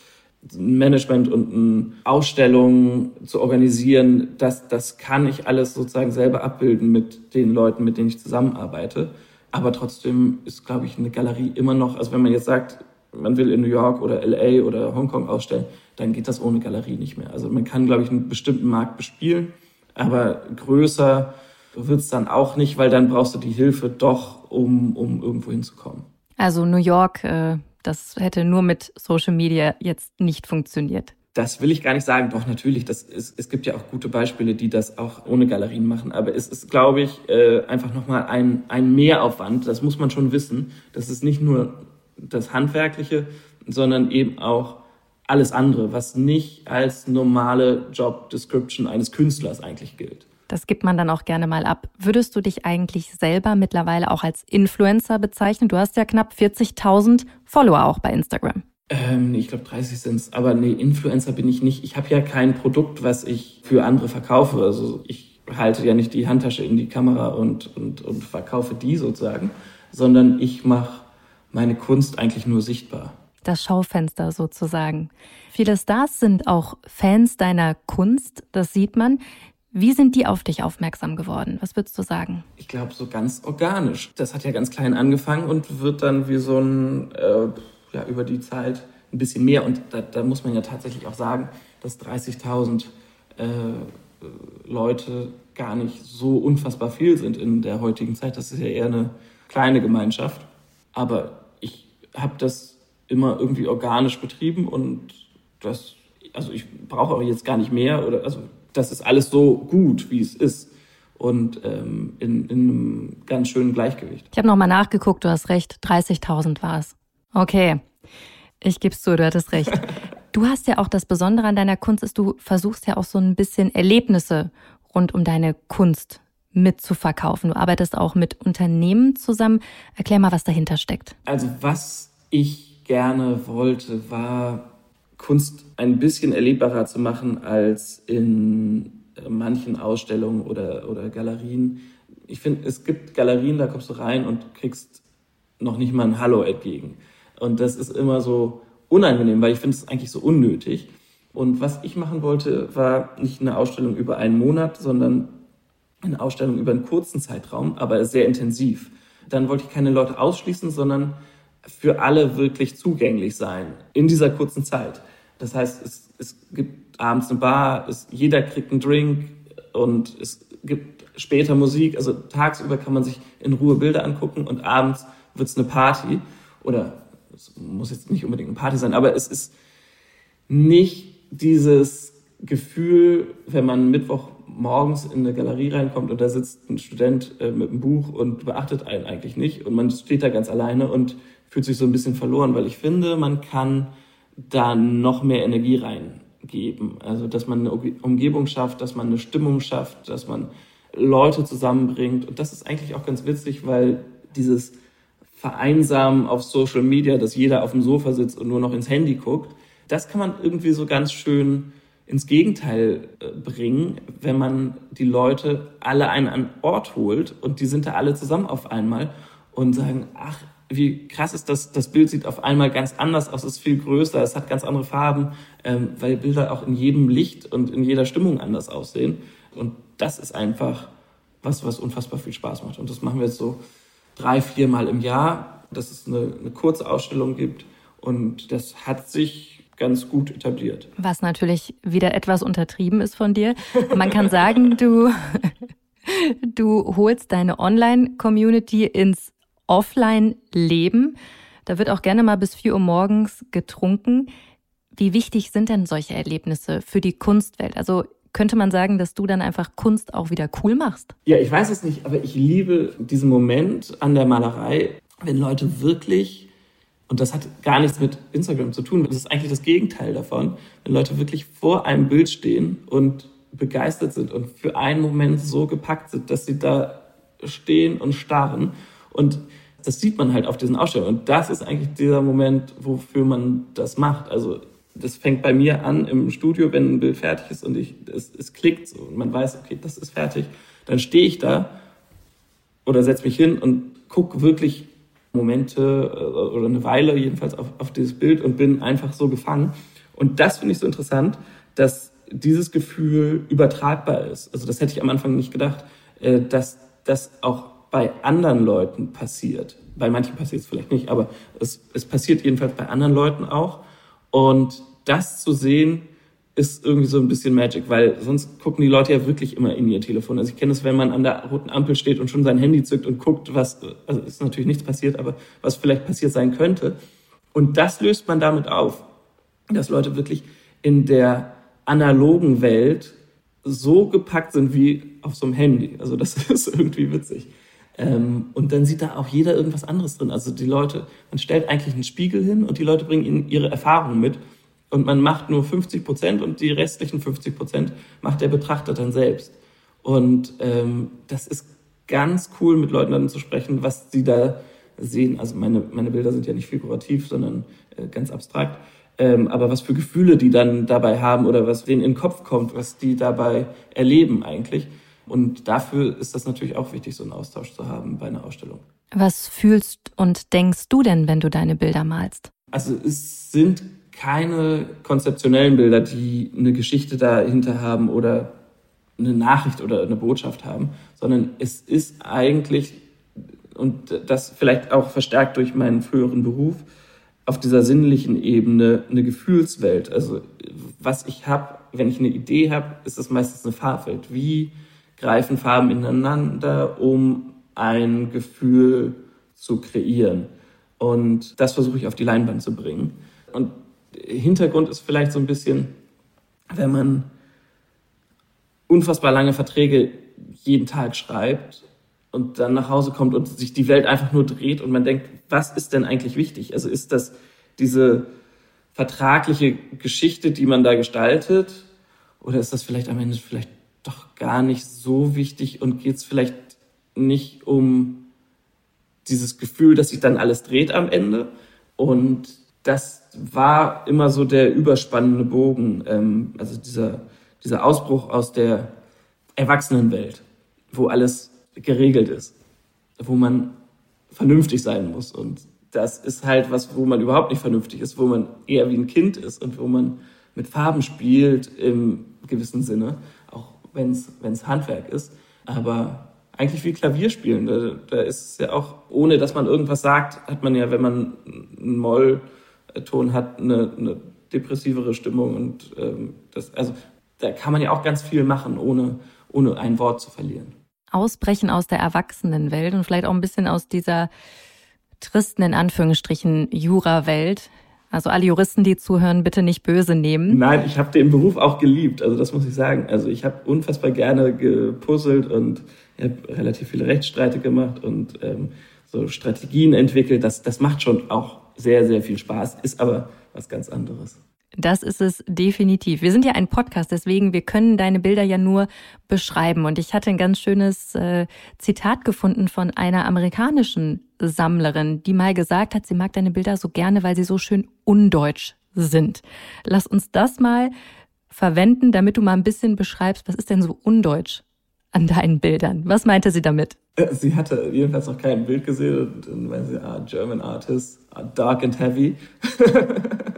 Management und Ausstellungen zu organisieren, das, das kann ich alles sozusagen selber abbilden mit den Leuten, mit denen ich zusammenarbeite. Aber trotzdem ist, glaube ich, eine Galerie immer noch, also wenn man jetzt sagt, man will in New York oder LA oder Hongkong ausstellen, dann geht das ohne Galerie nicht mehr. Also man kann, glaube ich, einen bestimmten Markt bespielen, aber größer wird es dann auch nicht, weil dann brauchst du die Hilfe doch, um, um irgendwo hinzukommen. Also New York, äh, das hätte nur mit Social Media jetzt nicht funktioniert. Das will ich gar nicht sagen. Doch, natürlich. Das ist, es gibt ja auch gute Beispiele, die das auch ohne Galerien machen. Aber es ist, glaube ich, äh, einfach nochmal ein, ein Mehraufwand. Das muss man schon wissen. Das ist nicht nur das Handwerkliche, sondern eben auch alles andere, was nicht als normale Job Description eines Künstlers eigentlich gilt. Das gibt man dann auch gerne mal ab. Würdest du dich eigentlich selber mittlerweile auch als Influencer bezeichnen? Du hast ja knapp 40.000 Follower auch bei Instagram. Ähm, ich glaube 30 sind es. Aber nee, Influencer bin ich nicht. Ich habe ja kein Produkt, was ich für andere verkaufe. Also ich halte ja nicht die Handtasche in die Kamera und, und, und verkaufe die sozusagen, sondern ich mache meine Kunst eigentlich nur sichtbar das Schaufenster sozusagen. Viele Stars sind auch Fans deiner Kunst, das sieht man. Wie sind die auf dich aufmerksam geworden? Was würdest du sagen? Ich glaube, so ganz organisch. Das hat ja ganz klein angefangen und wird dann wie so ein, äh, ja, über die Zeit ein bisschen mehr. Und da, da muss man ja tatsächlich auch sagen, dass 30.000 äh, Leute gar nicht so unfassbar viel sind in der heutigen Zeit. Das ist ja eher eine kleine Gemeinschaft. Aber ich habe das immer irgendwie organisch betrieben und das, also ich brauche auch jetzt gar nicht mehr oder also das ist alles so gut, wie es ist und ähm, in, in einem ganz schönen Gleichgewicht. Ich habe nochmal nachgeguckt, du hast recht, 30.000 war es. Okay, ich gebe es zu, du hattest recht. Du hast ja auch das Besondere an deiner Kunst ist, du versuchst ja auch so ein bisschen Erlebnisse rund um deine Kunst mitzuverkaufen. Du arbeitest auch mit Unternehmen zusammen. Erklär mal, was dahinter steckt. Also was ich gerne wollte, war Kunst ein bisschen erlebbarer zu machen als in äh, manchen Ausstellungen oder, oder Galerien. Ich finde, es gibt Galerien, da kommst du rein und kriegst noch nicht mal ein Hallo entgegen. Und das ist immer so unangenehm, weil ich finde es eigentlich so unnötig. Und was ich machen wollte, war nicht eine Ausstellung über einen Monat, sondern eine Ausstellung über einen kurzen Zeitraum, aber sehr intensiv. Dann wollte ich keine Leute ausschließen, sondern für alle wirklich zugänglich sein in dieser kurzen Zeit. Das heißt, es, es gibt abends eine Bar, es, jeder kriegt einen Drink und es gibt später Musik. Also tagsüber kann man sich in Ruhe Bilder angucken und abends wird es eine Party. Oder es muss jetzt nicht unbedingt eine Party sein, aber es ist nicht dieses Gefühl, wenn man Mittwoch morgens in eine Galerie reinkommt und da sitzt ein Student äh, mit einem Buch und beachtet einen eigentlich nicht und man steht da ganz alleine und fühlt sich so ein bisschen verloren, weil ich finde, man kann da noch mehr Energie reingeben. Also, dass man eine Umgebung schafft, dass man eine Stimmung schafft, dass man Leute zusammenbringt. Und das ist eigentlich auch ganz witzig, weil dieses Vereinsamen auf Social Media, dass jeder auf dem Sofa sitzt und nur noch ins Handy guckt, das kann man irgendwie so ganz schön ins Gegenteil äh, bringen, wenn man die Leute alle an einen Ort holt und die sind da alle zusammen auf einmal und sagen, ach, wie krass ist das, das Bild sieht auf einmal ganz anders aus, ist viel größer, es hat ganz andere Farben, ähm, weil Bilder auch in jedem Licht und in jeder Stimmung anders aussehen. Und das ist einfach was, was unfassbar viel Spaß macht. Und das machen wir jetzt so drei, vier Mal im Jahr, dass es eine, eine kurze Ausstellung gibt. Und das hat sich ganz gut etabliert. Was natürlich wieder etwas untertrieben ist von dir. Man kann sagen, (laughs) du, du holst deine Online-Community ins Offline-Leben. Da wird auch gerne mal bis 4 Uhr morgens getrunken. Wie wichtig sind denn solche Erlebnisse für die Kunstwelt? Also könnte man sagen, dass du dann einfach Kunst auch wieder cool machst? Ja, ich weiß es nicht, aber ich liebe diesen Moment an der Malerei, wenn Leute wirklich, und das hat gar nichts mit Instagram zu tun, das ist eigentlich das Gegenteil davon, wenn Leute wirklich vor einem Bild stehen und begeistert sind und für einen Moment so gepackt sind, dass sie da stehen und starren und das sieht man halt auf diesen Ausstellungen. Und das ist eigentlich dieser Moment, wofür man das macht. Also das fängt bei mir an im Studio, wenn ein Bild fertig ist und ich, es, es klickt so und man weiß, okay, das ist fertig. Dann stehe ich da oder setze mich hin und gucke wirklich Momente äh, oder eine Weile jedenfalls auf, auf dieses Bild und bin einfach so gefangen. Und das finde ich so interessant, dass dieses Gefühl übertragbar ist. Also das hätte ich am Anfang nicht gedacht, äh, dass das auch bei anderen Leuten passiert. bei manchen passiert es vielleicht nicht, aber es, es passiert jedenfalls bei anderen Leuten auch. Und das zu sehen, ist irgendwie so ein bisschen Magic, weil sonst gucken die Leute ja wirklich immer in ihr Telefon. Also ich kenne es, wenn man an der roten Ampel steht und schon sein Handy zückt und guckt, was, also ist natürlich nichts passiert, aber was vielleicht passiert sein könnte. Und das löst man damit auf, dass Leute wirklich in der analogen Welt so gepackt sind wie auf so einem Handy. Also das (laughs) ist irgendwie witzig. Ähm, und dann sieht da auch jeder irgendwas anderes drin. Also die Leute, man stellt eigentlich einen Spiegel hin und die Leute bringen ihnen ihre Erfahrungen mit und man macht nur 50 Prozent und die restlichen 50 Prozent macht der Betrachter dann selbst. Und ähm, das ist ganz cool, mit Leuten dann zu sprechen, was sie da sehen. Also meine, meine Bilder sind ja nicht figurativ, sondern äh, ganz abstrakt. Ähm, aber was für Gefühle die dann dabei haben oder was denen in den Kopf kommt, was die dabei erleben eigentlich. Und dafür ist das natürlich auch wichtig, so einen Austausch zu haben bei einer Ausstellung. Was fühlst und denkst du denn, wenn du deine Bilder malst? Also es sind keine konzeptionellen Bilder, die eine Geschichte dahinter haben oder eine Nachricht oder eine Botschaft haben, sondern es ist eigentlich, und das vielleicht auch verstärkt durch meinen früheren Beruf, auf dieser sinnlichen Ebene eine Gefühlswelt. Also was ich habe, wenn ich eine Idee habe, ist das meistens eine Farbwelt. Wie greifen Farben ineinander, um ein Gefühl zu kreieren? Und das versuche ich auf die Leinwand zu bringen. Und Hintergrund ist vielleicht so ein bisschen, wenn man unfassbar lange Verträge jeden Tag schreibt und dann nach Hause kommt und sich die Welt einfach nur dreht und man denkt, was ist denn eigentlich wichtig? Also ist das diese vertragliche Geschichte, die man da gestaltet, oder ist das vielleicht am Ende vielleicht doch gar nicht so wichtig und geht es vielleicht nicht um dieses Gefühl, dass sich dann alles dreht am Ende? Und das war immer so der überspannende Bogen, ähm, also dieser, dieser Ausbruch aus der Erwachsenenwelt, wo alles geregelt ist, wo man vernünftig sein muss. Und das ist halt was, wo man überhaupt nicht vernünftig ist, wo man eher wie ein Kind ist und wo man mit Farben spielt im gewissen Sinne, wenn es Handwerk ist. Aber eigentlich wie Klavierspielen. Da, da ist es ja auch, ohne dass man irgendwas sagt, hat man ja, wenn man einen Mollton hat, eine, eine depressivere Stimmung. Und ähm, das, also da kann man ja auch ganz viel machen, ohne, ohne ein Wort zu verlieren. Ausbrechen aus der Erwachsenenwelt und vielleicht auch ein bisschen aus dieser tristen, in Anführungsstrichen, Jura-Welt. Also alle Juristen, die zuhören, bitte nicht böse nehmen. Nein, ich habe den Beruf auch geliebt. Also das muss ich sagen. Also ich habe unfassbar gerne gepuzzelt und habe relativ viele Rechtsstreite gemacht und ähm, so Strategien entwickelt. Das, das macht schon auch sehr, sehr viel Spaß, ist aber was ganz anderes. Das ist es definitiv. Wir sind ja ein Podcast, deswegen wir können deine Bilder ja nur beschreiben. Und ich hatte ein ganz schönes äh, Zitat gefunden von einer amerikanischen Sammlerin, die mal gesagt hat, sie mag deine Bilder so gerne, weil sie so schön undeutsch sind. Lass uns das mal verwenden, damit du mal ein bisschen beschreibst, was ist denn so undeutsch an deinen Bildern? Was meinte sie damit? Äh, sie hatte jedenfalls noch kein Bild gesehen und dann meinte sie, ah, German Artist, ah, dark and heavy. (laughs)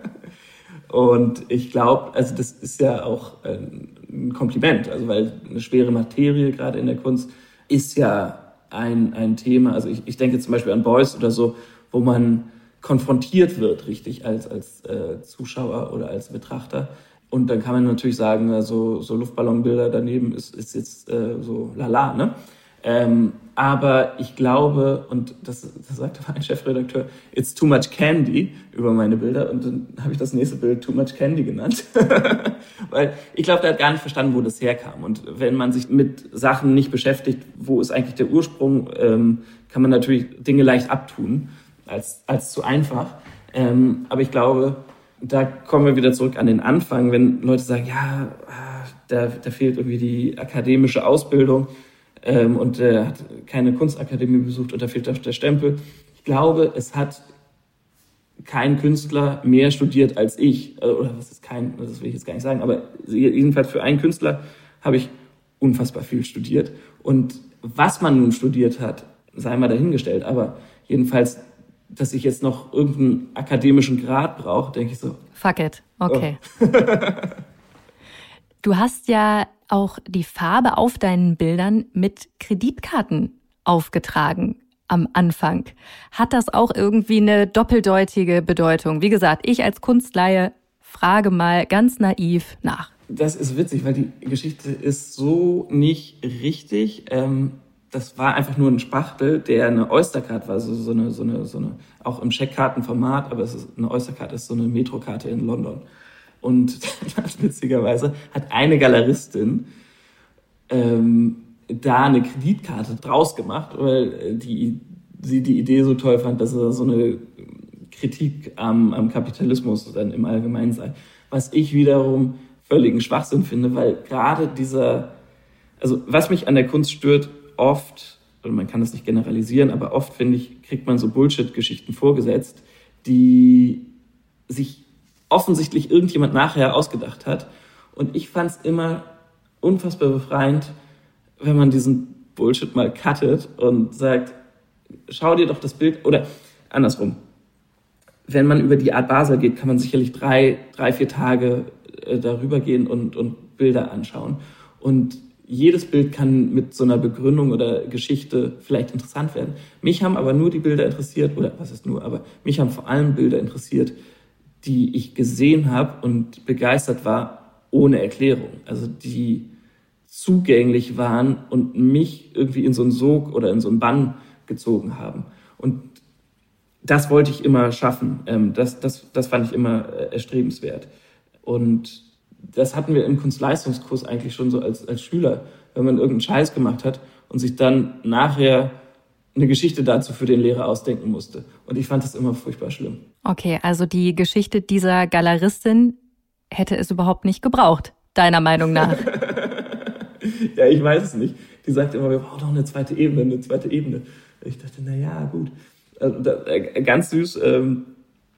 Und ich glaube, also das ist ja auch ein Kompliment, also weil eine schwere Materie gerade in der Kunst ist ja ein, ein Thema. Also ich, ich denke zum Beispiel an Beuys oder so, wo man konfrontiert wird, richtig, als, als äh, Zuschauer oder als Betrachter. Und dann kann man natürlich sagen, so, so Luftballonbilder daneben ist, ist jetzt äh, so lala, ne? Ähm, aber ich glaube, und das, das sagte mein Chefredakteur, it's too much candy über meine Bilder. Und dann habe ich das nächste Bild too much candy genannt. (laughs) Weil ich glaube, der hat gar nicht verstanden, wo das herkam. Und wenn man sich mit Sachen nicht beschäftigt, wo ist eigentlich der Ursprung, ähm, kann man natürlich Dinge leicht abtun, als, als zu einfach. Ähm, aber ich glaube, da kommen wir wieder zurück an den Anfang, wenn Leute sagen, ja, ah, da, da fehlt irgendwie die akademische Ausbildung ähm, und er hat keine Kunstakademie besucht und da fehlt der Stempel. Ich glaube, es hat kein Künstler mehr studiert als ich. Äh, oder was ist kein, das will ich jetzt gar nicht sagen, aber jedenfalls für einen Künstler habe ich unfassbar viel studiert. Und was man nun studiert hat, sei mal dahingestellt, aber jedenfalls, dass ich jetzt noch irgendeinen akademischen Grad brauche, denke ich so. Fuck it. Okay. Oh. (laughs) du hast ja auch die Farbe auf deinen Bildern mit Kreditkarten aufgetragen. am Anfang. Hat das auch irgendwie eine doppeldeutige Bedeutung? Wie gesagt, ich als Kunstleihe frage mal ganz naiv nach. Das ist witzig, weil die Geschichte ist so nicht richtig. Ähm, das war einfach nur ein Spachtel, der eine Oystercard war, so, so, eine, so, eine, so eine, auch im Scheckkartenformat, aber es ist eine Oystercard ist so eine Metrokarte in London. Und (laughs) witzigerweise hat eine Galeristin ähm, da eine Kreditkarte draus gemacht, weil die, sie die Idee so toll fand, dass es so eine Kritik am, am Kapitalismus dann im Allgemeinen sei. Was ich wiederum völligen Schwachsinn finde, weil gerade dieser, also was mich an der Kunst stört, oft, oder man kann das nicht generalisieren, aber oft finde ich, kriegt man so Bullshit-Geschichten vorgesetzt, die sich offensichtlich irgendjemand nachher ausgedacht hat. Und ich fand es immer unfassbar befreiend, wenn man diesen Bullshit mal cuttet und sagt, schau dir doch das Bild, oder andersrum. Wenn man über die Art Basel geht, kann man sicherlich drei, drei vier Tage äh, darüber gehen und, und Bilder anschauen. Und jedes Bild kann mit so einer Begründung oder Geschichte vielleicht interessant werden. Mich haben aber nur die Bilder interessiert, oder was ist nur, aber mich haben vor allem Bilder interessiert, die ich gesehen habe und begeistert war, ohne Erklärung. Also die zugänglich waren und mich irgendwie in so einen Sog oder in so einen Bann gezogen haben. Und das wollte ich immer schaffen. Ähm, das, das, das fand ich immer äh, erstrebenswert. Und das hatten wir im Kunstleistungskurs eigentlich schon so als, als Schüler, wenn man irgendeinen Scheiß gemacht hat und sich dann nachher eine Geschichte dazu für den Lehrer ausdenken musste. Und ich fand das immer furchtbar schlimm. Okay, also die Geschichte dieser Galeristin hätte es überhaupt nicht gebraucht, deiner Meinung nach. (laughs) ja, ich weiß es nicht. Die sagt immer, wir brauchen noch eine zweite Ebene, eine zweite Ebene. Ich dachte, na ja, gut. Also, äh, ganz süß. Ähm,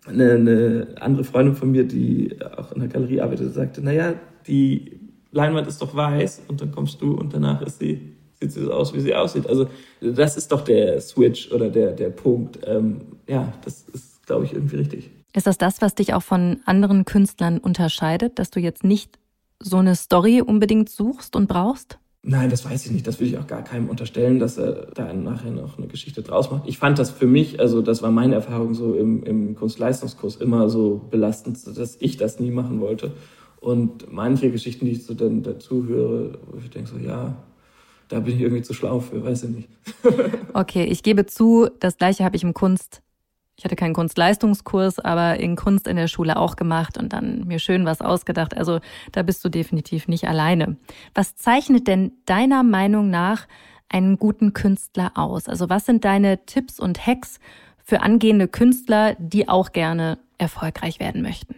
eine, eine andere Freundin von mir, die auch in der Galerie arbeitet, sagte, naja, die Leinwand ist doch weiß und dann kommst du und danach ist sie, sieht sie so aus, wie sie aussieht. Also das ist doch der Switch oder der, der Punkt. Ähm, ja, das ist, glaube ich, irgendwie richtig. Ist das das, was dich auch von anderen Künstlern unterscheidet, dass du jetzt nicht so eine Story unbedingt suchst und brauchst? Nein, das weiß ich nicht. Das will ich auch gar keinem unterstellen, dass er da nachher noch eine Geschichte draus macht. Ich fand das für mich, also das war meine Erfahrung so im, im Kunstleistungskurs immer so belastend, dass ich das nie machen wollte. Und manche Geschichten, die ich so dann dazu höre, wo ich denke so, ja, da bin ich irgendwie zu schlau für, weiß ich nicht. (laughs) okay, ich gebe zu, das gleiche habe ich im Kunst ich hatte keinen Kunstleistungskurs, aber in Kunst in der Schule auch gemacht und dann mir schön was ausgedacht. Also da bist du definitiv nicht alleine. Was zeichnet denn deiner Meinung nach einen guten Künstler aus? Also was sind deine Tipps und Hacks für angehende Künstler, die auch gerne erfolgreich werden möchten?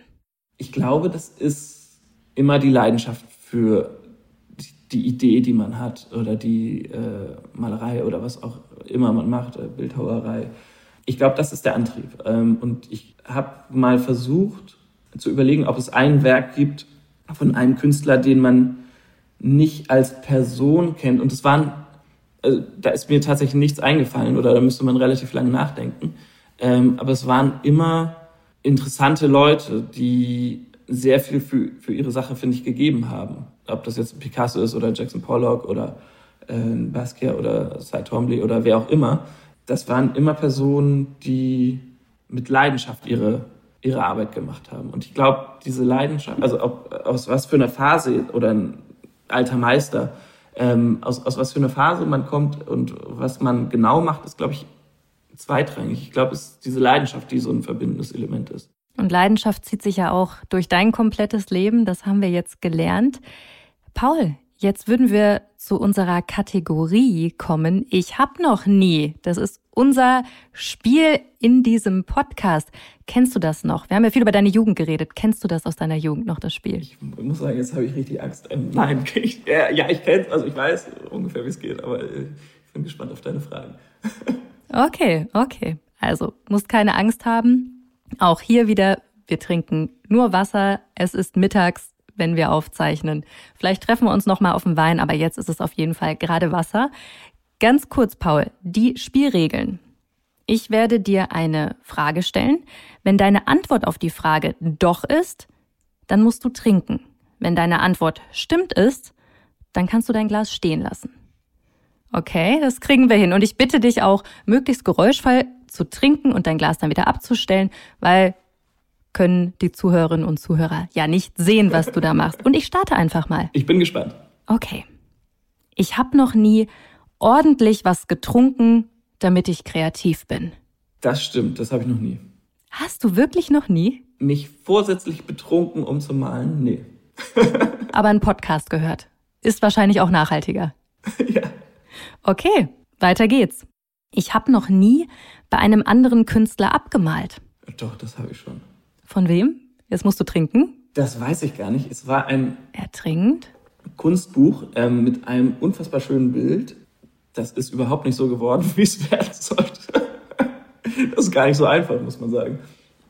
Ich glaube, das ist immer die Leidenschaft für die Idee, die man hat oder die äh, Malerei oder was auch immer man macht, äh, Bildhauerei ich glaube, das ist der Antrieb. Ähm, und ich habe mal versucht zu überlegen, ob es ein Werk gibt von einem Künstler, den man nicht als Person kennt. Und es waren, also da ist mir tatsächlich nichts eingefallen oder da müsste man relativ lange nachdenken. Ähm, aber es waren immer interessante Leute, die sehr viel für, für ihre Sache, finde ich, gegeben haben. Ob das jetzt Picasso ist oder Jackson Pollock oder äh, Basquiat oder Cy Twombly oder wer auch immer das waren immer Personen, die mit Leidenschaft ihre, ihre Arbeit gemacht haben. Und ich glaube, diese Leidenschaft, also ob, aus was für einer Phase oder ein alter Meister, ähm, aus, aus was für einer Phase man kommt und was man genau macht, ist, glaube ich, zweitrangig. Ich glaube, es ist diese Leidenschaft, die so ein verbindendes Element ist. Und Leidenschaft zieht sich ja auch durch dein komplettes Leben. Das haben wir jetzt gelernt. Paul, Jetzt würden wir zu unserer Kategorie kommen. Ich hab noch nie. Das ist unser Spiel in diesem Podcast. Kennst du das noch? Wir haben ja viel über deine Jugend geredet. Kennst du das aus deiner Jugend noch, das Spiel? Ich muss sagen, jetzt habe ich richtig Angst. Ähm, nein, (laughs) ich, ja, ich kenne also ich weiß ungefähr, wie es geht, aber äh, ich bin gespannt auf deine Fragen. (laughs) okay, okay. Also, musst keine Angst haben. Auch hier wieder, wir trinken nur Wasser. Es ist mittags wenn wir aufzeichnen. Vielleicht treffen wir uns noch mal auf den Wein, aber jetzt ist es auf jeden Fall gerade Wasser. Ganz kurz, Paul, die Spielregeln. Ich werde dir eine Frage stellen. Wenn deine Antwort auf die Frage doch ist, dann musst du trinken. Wenn deine Antwort stimmt ist, dann kannst du dein Glas stehen lassen. Okay, das kriegen wir hin. Und ich bitte dich auch, möglichst geräuschvoll zu trinken und dein Glas dann wieder abzustellen, weil können die Zuhörerinnen und Zuhörer ja nicht sehen, was du da machst. Und ich starte einfach mal. Ich bin gespannt. Okay. Ich habe noch nie ordentlich was getrunken, damit ich kreativ bin. Das stimmt, das habe ich noch nie. Hast du wirklich noch nie? Mich vorsätzlich betrunken, um zu malen? Nee. (laughs) Aber einen Podcast gehört. Ist wahrscheinlich auch nachhaltiger. (laughs) ja. Okay, weiter geht's. Ich habe noch nie bei einem anderen Künstler abgemalt. Doch, das habe ich schon. Von wem? Jetzt musst du trinken. Das weiß ich gar nicht. Es war ein. Er trinkt. Kunstbuch ähm, mit einem unfassbar schönen Bild. Das ist überhaupt nicht so geworden, (laughs) wie es werden sollte. das ist gar nicht so einfach, muss man sagen.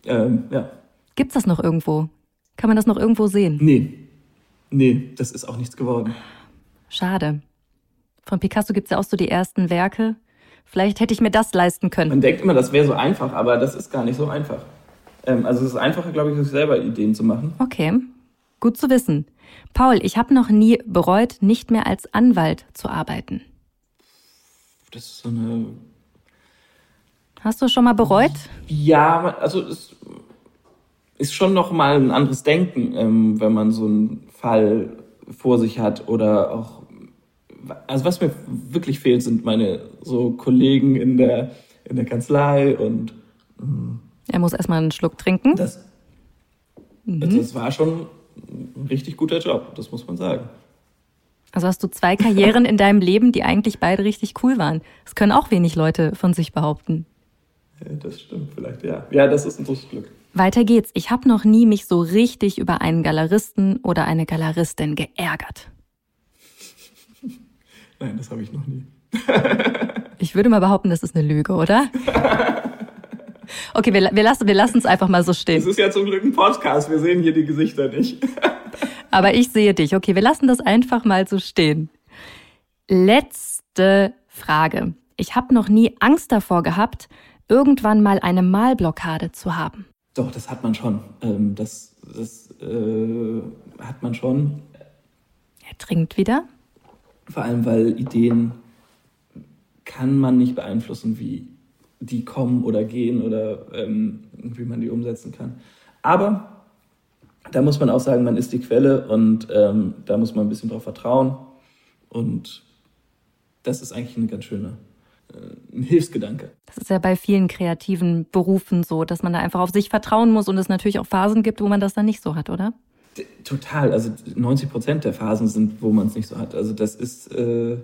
Ähm, ja. Gibt's das noch irgendwo? Kann man das noch irgendwo sehen? Nee. Nee, das ist auch nichts geworden. Schade. Von Picasso gibt's ja auch so die ersten Werke. Vielleicht hätte ich mir das leisten können. Man denkt immer, das wäre so einfach, aber das ist gar nicht so einfach. Ähm, also es ist einfacher, glaube ich, sich selber Ideen zu machen. Okay, gut zu wissen. Paul, ich habe noch nie bereut, nicht mehr als Anwalt zu arbeiten. Das ist so eine. Hast du schon mal bereut? Ja, also es ist schon noch mal ein anderes Denken, ähm, wenn man so einen Fall vor sich hat oder auch. Also was mir wirklich fehlt, sind meine so Kollegen in der in der Kanzlei und. Mh, er muss erstmal einen Schluck trinken. Das, mhm. das war schon ein richtig guter Job, das muss man sagen. Also hast du zwei Karrieren in deinem Leben, die eigentlich beide richtig cool waren. Das können auch wenig Leute von sich behaupten. Ja, das stimmt vielleicht, ja. Ja, das ist ein großes Glück. Weiter geht's. Ich habe noch nie mich so richtig über einen Galeristen oder eine Galeristin geärgert. Nein, das habe ich noch nie. ich würde mal behaupten, das ist eine Lüge, oder? Okay, wir, wir lassen wir es einfach mal so stehen. Es ist ja zum Glück ein Podcast, wir sehen hier die Gesichter nicht. Aber ich sehe dich. Okay, wir lassen das einfach mal so stehen. Letzte Frage. Ich habe noch nie Angst davor gehabt, irgendwann mal eine Malblockade zu haben. Doch, das hat man schon. Ähm, das das äh, hat man schon. Er trinkt wieder. Vor allem, weil Ideen kann man nicht beeinflussen, wie die kommen oder gehen oder ähm, wie man die umsetzen kann. Aber da muss man auch sagen, man ist die Quelle und ähm, da muss man ein bisschen drauf vertrauen. Und das ist eigentlich ein ganz schöner äh, ein Hilfsgedanke. Das ist ja bei vielen kreativen Berufen so, dass man da einfach auf sich vertrauen muss und es natürlich auch Phasen gibt, wo man das dann nicht so hat, oder? Total. Also 90 Prozent der Phasen sind, wo man es nicht so hat. Also das ist äh,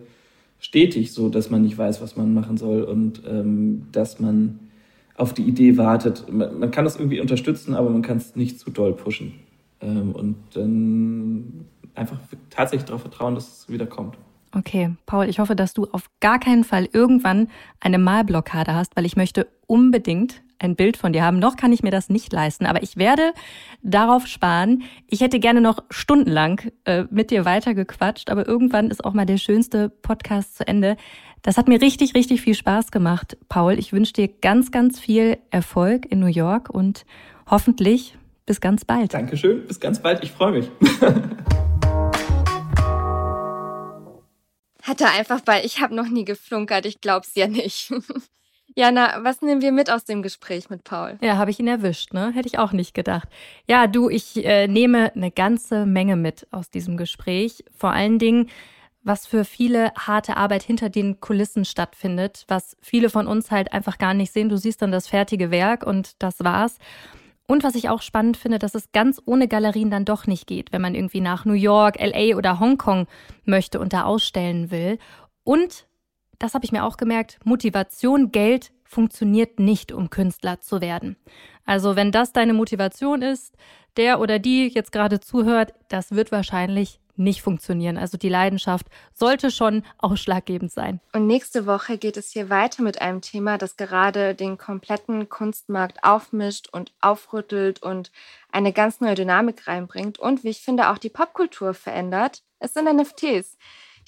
stetig so, dass man nicht weiß, was man machen soll und ähm, dass man auf die Idee wartet. Man, man, kann das irgendwie unterstützen, aber man kann es nicht zu doll pushen. Ähm, und dann einfach tatsächlich darauf vertrauen, dass es wieder kommt. Okay, Paul, ich hoffe, dass du auf gar keinen Fall irgendwann eine Malblockade hast, weil ich möchte unbedingt ein Bild von dir haben. Noch kann ich mir das nicht leisten, aber ich werde darauf sparen. Ich hätte gerne noch stundenlang äh, mit dir weitergequatscht, aber irgendwann ist auch mal der schönste Podcast zu Ende. Das hat mir richtig, richtig viel Spaß gemacht, Paul. Ich wünsche dir ganz, ganz viel Erfolg in New York und hoffentlich bis ganz bald. Dankeschön, bis ganz bald. Ich freue mich. Hatte einfach bei, ich habe noch nie geflunkert, ich glaub's ja nicht. (laughs) Jana, was nehmen wir mit aus dem Gespräch mit Paul? Ja, habe ich ihn erwischt, ne? Hätte ich auch nicht gedacht. Ja, du, ich äh, nehme eine ganze Menge mit aus diesem Gespräch. Vor allen Dingen, was für viele harte Arbeit hinter den Kulissen stattfindet, was viele von uns halt einfach gar nicht sehen. Du siehst dann das fertige Werk und das war's. Und was ich auch spannend finde, dass es ganz ohne Galerien dann doch nicht geht, wenn man irgendwie nach New York, LA oder Hongkong möchte und da ausstellen will. Und das habe ich mir auch gemerkt, Motivation, Geld funktioniert nicht, um Künstler zu werden. Also wenn das deine Motivation ist, der oder die jetzt gerade zuhört, das wird wahrscheinlich nicht funktionieren. Also die Leidenschaft sollte schon ausschlaggebend sein. Und nächste Woche geht es hier weiter mit einem Thema, das gerade den kompletten Kunstmarkt aufmischt und aufrüttelt und eine ganz neue Dynamik reinbringt und wie ich finde auch die Popkultur verändert. Es sind NFTs.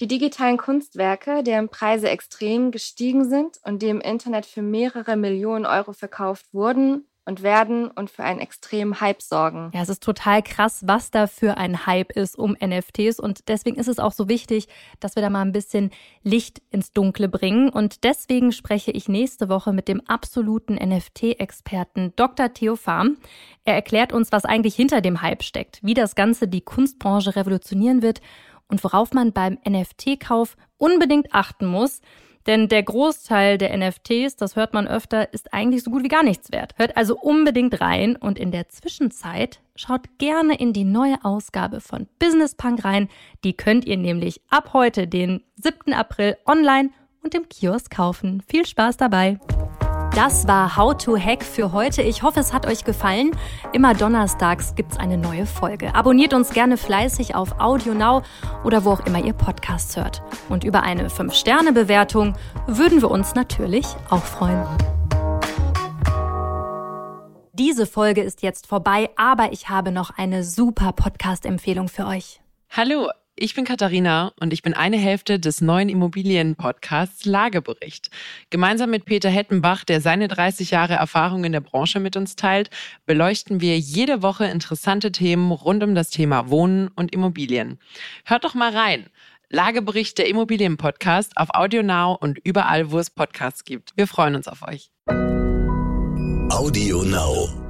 Die digitalen Kunstwerke, deren Preise extrem gestiegen sind und die im Internet für mehrere Millionen Euro verkauft wurden, und werden und für einen extremen Hype sorgen. Ja, es ist total krass, was da für ein Hype ist um NFTs und deswegen ist es auch so wichtig, dass wir da mal ein bisschen Licht ins Dunkle bringen und deswegen spreche ich nächste Woche mit dem absoluten NFT-Experten Dr. Theo Farm. Er erklärt uns, was eigentlich hinter dem Hype steckt, wie das Ganze die Kunstbranche revolutionieren wird und worauf man beim NFT-Kauf unbedingt achten muss. Denn der Großteil der NFTs, das hört man öfter, ist eigentlich so gut wie gar nichts wert. Hört also unbedingt rein und in der Zwischenzeit schaut gerne in die neue Ausgabe von Business Punk rein. Die könnt ihr nämlich ab heute, den 7. April, online und im Kiosk kaufen. Viel Spaß dabei! Das war How to Hack für heute. Ich hoffe, es hat euch gefallen. Immer donnerstags gibt's eine neue Folge. Abonniert uns gerne fleißig auf Audio Now oder wo auch immer ihr Podcasts hört. Und über eine 5-Sterne-Bewertung würden wir uns natürlich auch freuen. Diese Folge ist jetzt vorbei, aber ich habe noch eine super Podcast-Empfehlung für euch. Hallo, ich bin Katharina und ich bin eine Hälfte des neuen Immobilien-Podcasts Lagebericht. Gemeinsam mit Peter Hettenbach, der seine 30 Jahre Erfahrung in der Branche mit uns teilt, beleuchten wir jede Woche interessante Themen rund um das Thema Wohnen und Immobilien. Hört doch mal rein. Lagebericht der Immobilien-Podcast auf AudioNow und überall, wo es Podcasts gibt. Wir freuen uns auf euch. AudioNow.